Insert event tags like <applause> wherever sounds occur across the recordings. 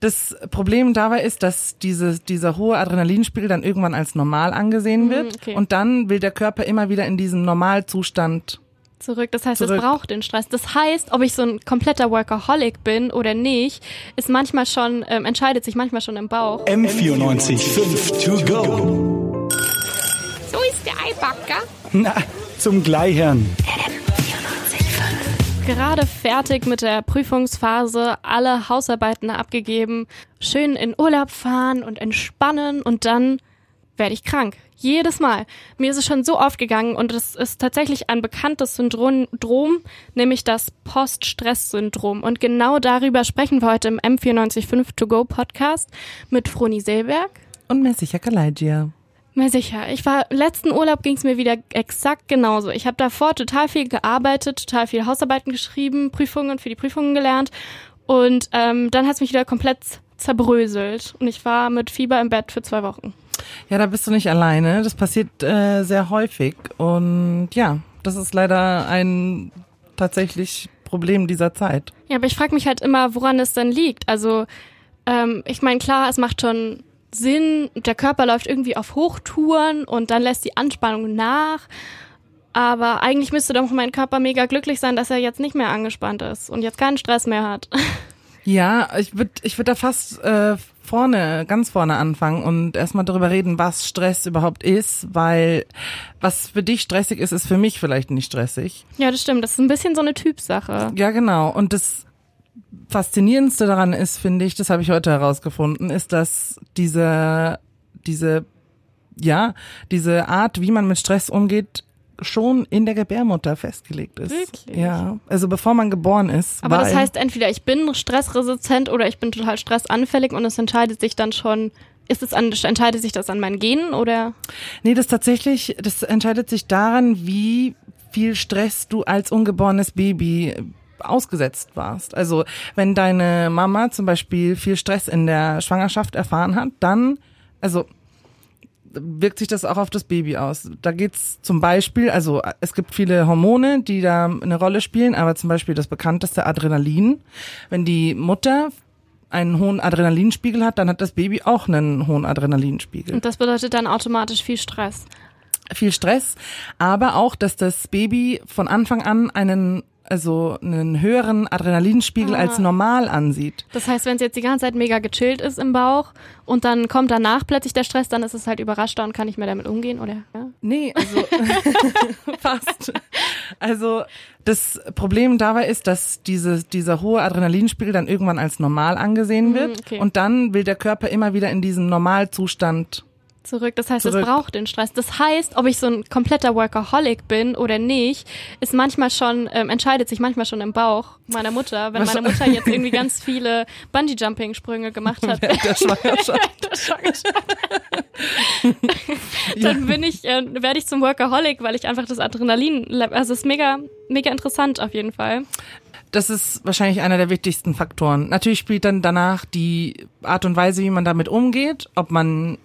Das Problem dabei ist, dass diese, dieser hohe Adrenalinspiegel dann irgendwann als normal angesehen Mhm, wird okay. und dann will der Körper immer wieder in diesen Normalzustand. Zurück. Das heißt, Zurück. es braucht den Stress. Das heißt, ob ich so ein kompletter Workaholic bin oder nicht, ist manchmal schon, ähm, entscheidet sich manchmal schon im Bauch. M94 5 to go. So ist der Eibacker. Na, zum Gleichern. Gerade fertig mit der Prüfungsphase, alle Hausarbeiten abgegeben, schön in Urlaub fahren und entspannen und dann werde ich krank. Jedes Mal. Mir ist es schon so oft gegangen und es ist tatsächlich ein bekanntes Syndrom, Drom, nämlich das Post-Stress-Syndrom. Und genau darüber sprechen wir heute im M945 To Go Podcast mit Froni Selberg. Und Messicher Kalaigia. Mehr sicher. Ich war letzten Urlaub ging es mir wieder exakt genauso. Ich habe davor total viel gearbeitet, total viel Hausarbeiten geschrieben, Prüfungen für die Prüfungen gelernt und ähm, dann hat es mich wieder komplett zerbröselt und ich war mit Fieber im Bett für zwei Wochen. Ja, da bist du nicht alleine. Das passiert äh, sehr häufig. Und ja, das ist leider ein tatsächlich Problem dieser Zeit. Ja, aber ich frage mich halt immer, woran es denn liegt. Also ähm, ich meine, klar, es macht schon Sinn, der Körper läuft irgendwie auf Hochtouren und dann lässt die Anspannung nach. Aber eigentlich müsste doch mein Körper mega glücklich sein, dass er jetzt nicht mehr angespannt ist und jetzt keinen Stress mehr hat. <laughs> Ja, ich würde ich würd da fast äh, vorne, ganz vorne anfangen und erstmal darüber reden, was Stress überhaupt ist, weil was für dich stressig ist, ist für mich vielleicht nicht stressig. Ja, das stimmt. Das ist ein bisschen so eine Typsache. Ja, genau. Und das Faszinierendste daran ist, finde ich, das habe ich heute herausgefunden, ist, dass diese, diese, ja, diese Art, wie man mit Stress umgeht, schon in der Gebärmutter festgelegt ist. Wirklich? Ja, also bevor man geboren ist. Aber das heißt entweder ich bin stressresistent oder ich bin total stressanfällig und es entscheidet sich dann schon, ist es an, entscheidet sich das an meinen Genen oder? Nee, das tatsächlich, das entscheidet sich daran, wie viel Stress du als ungeborenes Baby ausgesetzt warst. Also wenn deine Mama zum Beispiel viel Stress in der Schwangerschaft erfahren hat, dann, also wirkt sich das auch auf das Baby aus. Da geht's zum Beispiel, also es gibt viele Hormone, die da eine Rolle spielen, aber zum Beispiel das bekannteste Adrenalin. Wenn die Mutter einen hohen Adrenalinspiegel hat, dann hat das Baby auch einen hohen Adrenalinspiegel Und das bedeutet dann automatisch viel Stress. viel Stress, aber auch, dass das Baby von Anfang an einen also einen höheren Adrenalinspiegel Ah. als normal ansieht. Das heißt, wenn es jetzt die ganze Zeit mega gechillt ist im Bauch und dann kommt danach plötzlich der Stress, dann ist es halt überrascht und kann nicht mehr damit umgehen, oder? Ja? Nee, also <laughs> fast. Also das Problem dabei ist, dass diese, dieser hohe Adrenalinspiegel dann irgendwann als normal angesehen wird Mhm, okay. und dann will der Körper immer wieder in diesen Normalzustand Zurück. Das heißt, Zurück. es braucht den Stress. Das heißt, ob ich so ein kompletter Workaholic bin oder nicht, ist manchmal schon, ähm, entscheidet sich manchmal schon im Bauch meiner Mutter. Wenn Was- meine Mutter jetzt irgendwie ganz viele Bungee-Jumping-Sprünge gemacht hat, während der Schwangerschaft. der Schwangerschaft. dann bin ich, äh, werde ich zum Workaholic, weil ich einfach das Adrenalin, also es ist mega, mega interessant auf jeden Fall. Das ist wahrscheinlich einer der wichtigsten Faktoren. Natürlich spielt dann danach die Art und Weise, wie man damit umgeht, ob man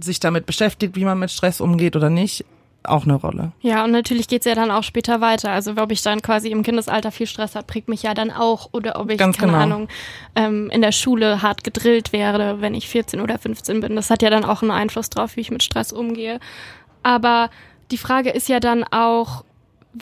sich damit beschäftigt, wie man mit Stress umgeht oder nicht, auch eine Rolle. Ja, und natürlich geht's ja dann auch später weiter. Also ob ich dann quasi im Kindesalter viel Stress habe, prägt mich ja dann auch. Oder ob ich, Ganz keine genau. Ahnung, ähm, in der Schule hart gedrillt werde, wenn ich 14 oder 15 bin. Das hat ja dann auch einen Einfluss drauf, wie ich mit Stress umgehe. Aber die Frage ist ja dann auch,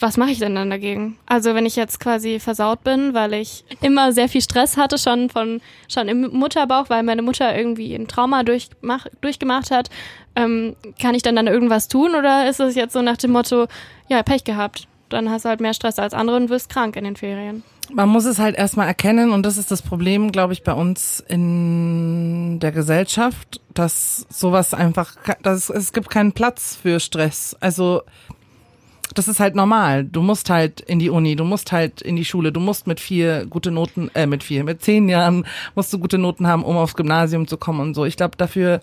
was mache ich denn dann dagegen? Also wenn ich jetzt quasi versaut bin, weil ich immer sehr viel Stress hatte, schon von schon im Mutterbauch, weil meine Mutter irgendwie ein Trauma durchmach, durchgemacht hat, ähm, kann ich dann dann irgendwas tun oder ist es jetzt so nach dem Motto, ja, Pech gehabt, dann hast du halt mehr Stress als andere und wirst krank in den Ferien. Man muss es halt erstmal erkennen und das ist das Problem, glaube ich, bei uns in der Gesellschaft, dass sowas einfach, dass es gibt keinen Platz für Stress. Also das ist halt normal. Du musst halt in die Uni, du musst halt in die Schule, du musst mit vier gute Noten, äh, mit vier, mit zehn Jahren musst du gute Noten haben, um aufs Gymnasium zu kommen und so. Ich glaube, dafür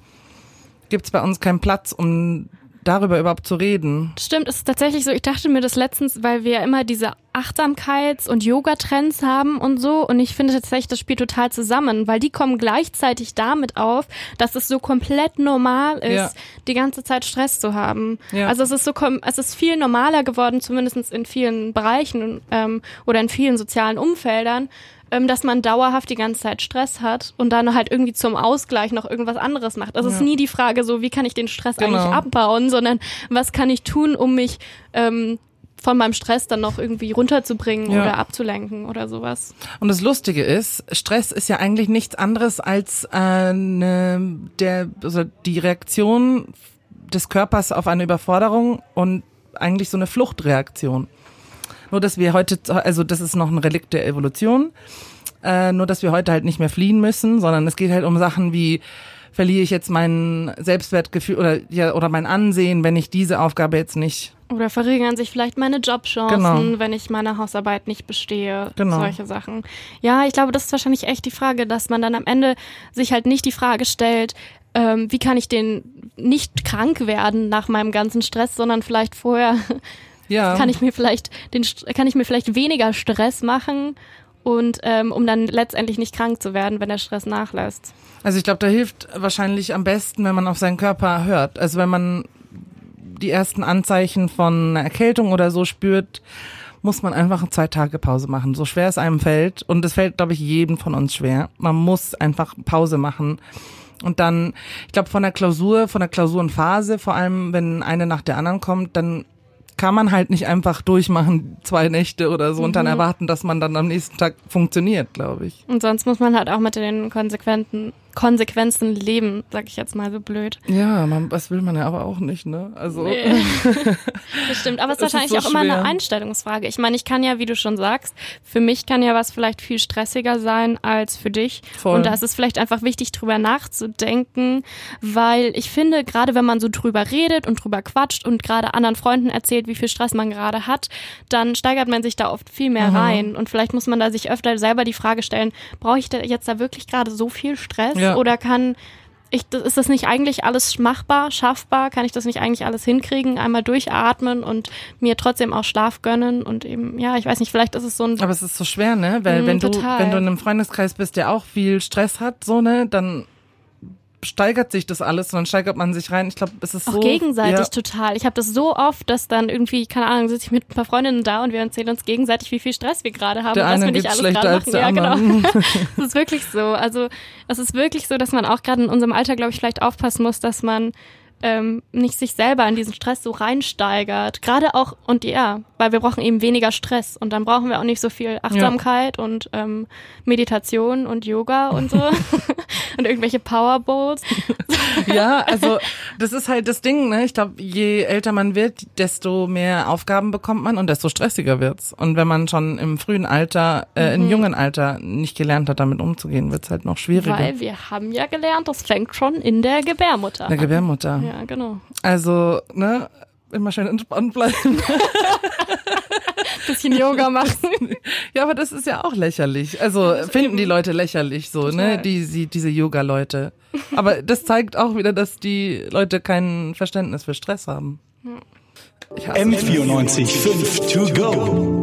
gibt's bei uns keinen Platz, um darüber überhaupt zu reden. Stimmt, es ist tatsächlich so. Ich dachte mir das letztens, weil wir ja immer diese Achtsamkeits- und Yoga-Trends haben und so. Und ich finde tatsächlich, das spielt total zusammen, weil die kommen gleichzeitig damit auf, dass es so komplett normal ist, Ja. die ganze Zeit Stress zu haben. Ja. Also es ist so, es ist viel normaler geworden, zumindest in vielen Bereichen ähm, oder in vielen sozialen Umfeldern. Ähm, dass man dauerhaft die ganze Zeit Stress hat und dann halt irgendwie zum Ausgleich noch irgendwas anderes macht. Also es ist nie die Frage so, wie kann ich den Stress Genau. eigentlich abbauen, sondern was kann ich tun, um mich ähm, von meinem Stress dann noch irgendwie runterzubringen Ja. oder abzulenken oder sowas. Und das Lustige ist, Stress ist ja eigentlich nichts anderes als eine, der, also die Reaktion des Körpers auf eine Überforderung und eigentlich so eine Fluchtreaktion. Nur dass wir heute, also das ist noch ein Relikt der Evolution, äh, nur dass wir heute halt nicht mehr fliehen müssen, sondern es geht halt um Sachen wie verliere ich jetzt mein Selbstwertgefühl oder ja oder mein Ansehen, wenn ich diese Aufgabe jetzt nicht Oder verringern sich vielleicht meine Jobchancen, Genau. wenn ich meine Hausarbeit nicht bestehe. Genau. Solche Sachen. Ja, ich glaube, das ist wahrscheinlich echt die Frage, dass man dann am Ende sich halt nicht die Frage stellt, ähm, wie kann ich den nicht krank werden nach meinem ganzen Stress, sondern vielleicht vorher ja kann ich mir vielleicht den kann ich mir vielleicht weniger Stress machen und ähm, um dann letztendlich nicht krank zu werden, wenn der Stress nachlässt. Also ich glaube, da hilft wahrscheinlich am besten, wenn man auf seinen Körper hört. Also wenn man die ersten Anzeichen von einer Erkältung oder so spürt, muss man einfach zwei Tage Pause machen. So schwer es einem fällt. Und es fällt, glaube ich, jedem von uns schwer. Man muss einfach Pause machen. Und dann, ich glaube, von der Klausur, von der Klausurenphase, vor allem wenn eine nach der anderen kommt, dann kann man halt nicht einfach durchmachen, zwei Nächte oder so, und dann erwarten, dass man dann am nächsten Tag funktioniert, glaube ich. Und sonst muss man halt auch mit den konsequenten Konsequenzen leben, sag ich jetzt mal so blöd. Ja, man, das will man ja aber auch nicht, ne? Also. Nee. <laughs> Das stimmt, aber es ist Es ist wahrscheinlich so auch immer eine schwer. Einstellungsfrage. Ich meine, ich kann ja, wie du schon sagst, für mich kann ja was vielleicht viel stressiger sein als für dich. Voll. Und da ist es vielleicht einfach wichtig, drüber nachzudenken, weil ich finde, gerade wenn man so drüber redet und drüber quatscht und gerade anderen Freunden erzählt, wie viel Stress man gerade hat, dann steigert man sich da oft viel mehr Mhm. rein. Und vielleicht muss man da sich öfter selber die Frage stellen, brauche ich da jetzt da wirklich gerade so viel Stress? Ja. Oder kann ich, das- ist das nicht eigentlich alles machbar, schaffbar? Kann ich das nicht eigentlich alles hinkriegen? Einmal durchatmen und mir trotzdem auch Schlaf gönnen und eben, ja, ich weiß nicht, vielleicht ist es so ein, Aber es ist so schwer, ne? Weil Mm, wenn du, total. wenn du in einem Freundeskreis bist, der auch viel Stress hat, so, ne, dann steigert sich das alles und dann steigert man sich rein. Ich glaube, es ist auch so. gegenseitig ja, total. Ich habe das so oft, dass dann irgendwie, keine Ahnung, sitze ich mit ein paar Freundinnen da und wir erzählen uns gegenseitig, wie viel Stress wir gerade haben Der und was wir nicht alles gerade machen. ja, anderen. genau. <laughs> <laughs> Es ist wirklich so. Also es ist wirklich so, dass man auch gerade in unserem Alter, glaube ich, vielleicht aufpassen muss, dass man ähm, nicht sich selber in diesen Stress so reinsteigert. Gerade auch, und ja, weil wir brauchen eben weniger Stress und dann brauchen wir auch nicht so viel Achtsamkeit und ähm, Meditation und Yoga und so <laughs> und irgendwelche Powerbowls. <laughs> ja, also das ist halt das Ding, ne? Ich glaube, je älter man wird, desto mehr Aufgaben bekommt man und desto stressiger wird's. Und wenn man schon im frühen Alter, äh, Mhm. im jungen Alter nicht gelernt hat, damit umzugehen, wird's halt noch schwieriger. Weil wir haben ja gelernt, das fängt schon in der Gebärmutter der an. Gebärmutter. Ja, genau. Also, ne? Immer schön entspannt bleiben. <laughs> Bisschen Yoga machen. <laughs> Ja, aber das ist ja auch lächerlich. Also finden die Leute lächerlich so, ne? Total. Die, sie, diese Yoga-Leute. Aber das zeigt auch wieder, dass die Leute kein Verständnis für Stress haben. Ich hasse M94 5 to go.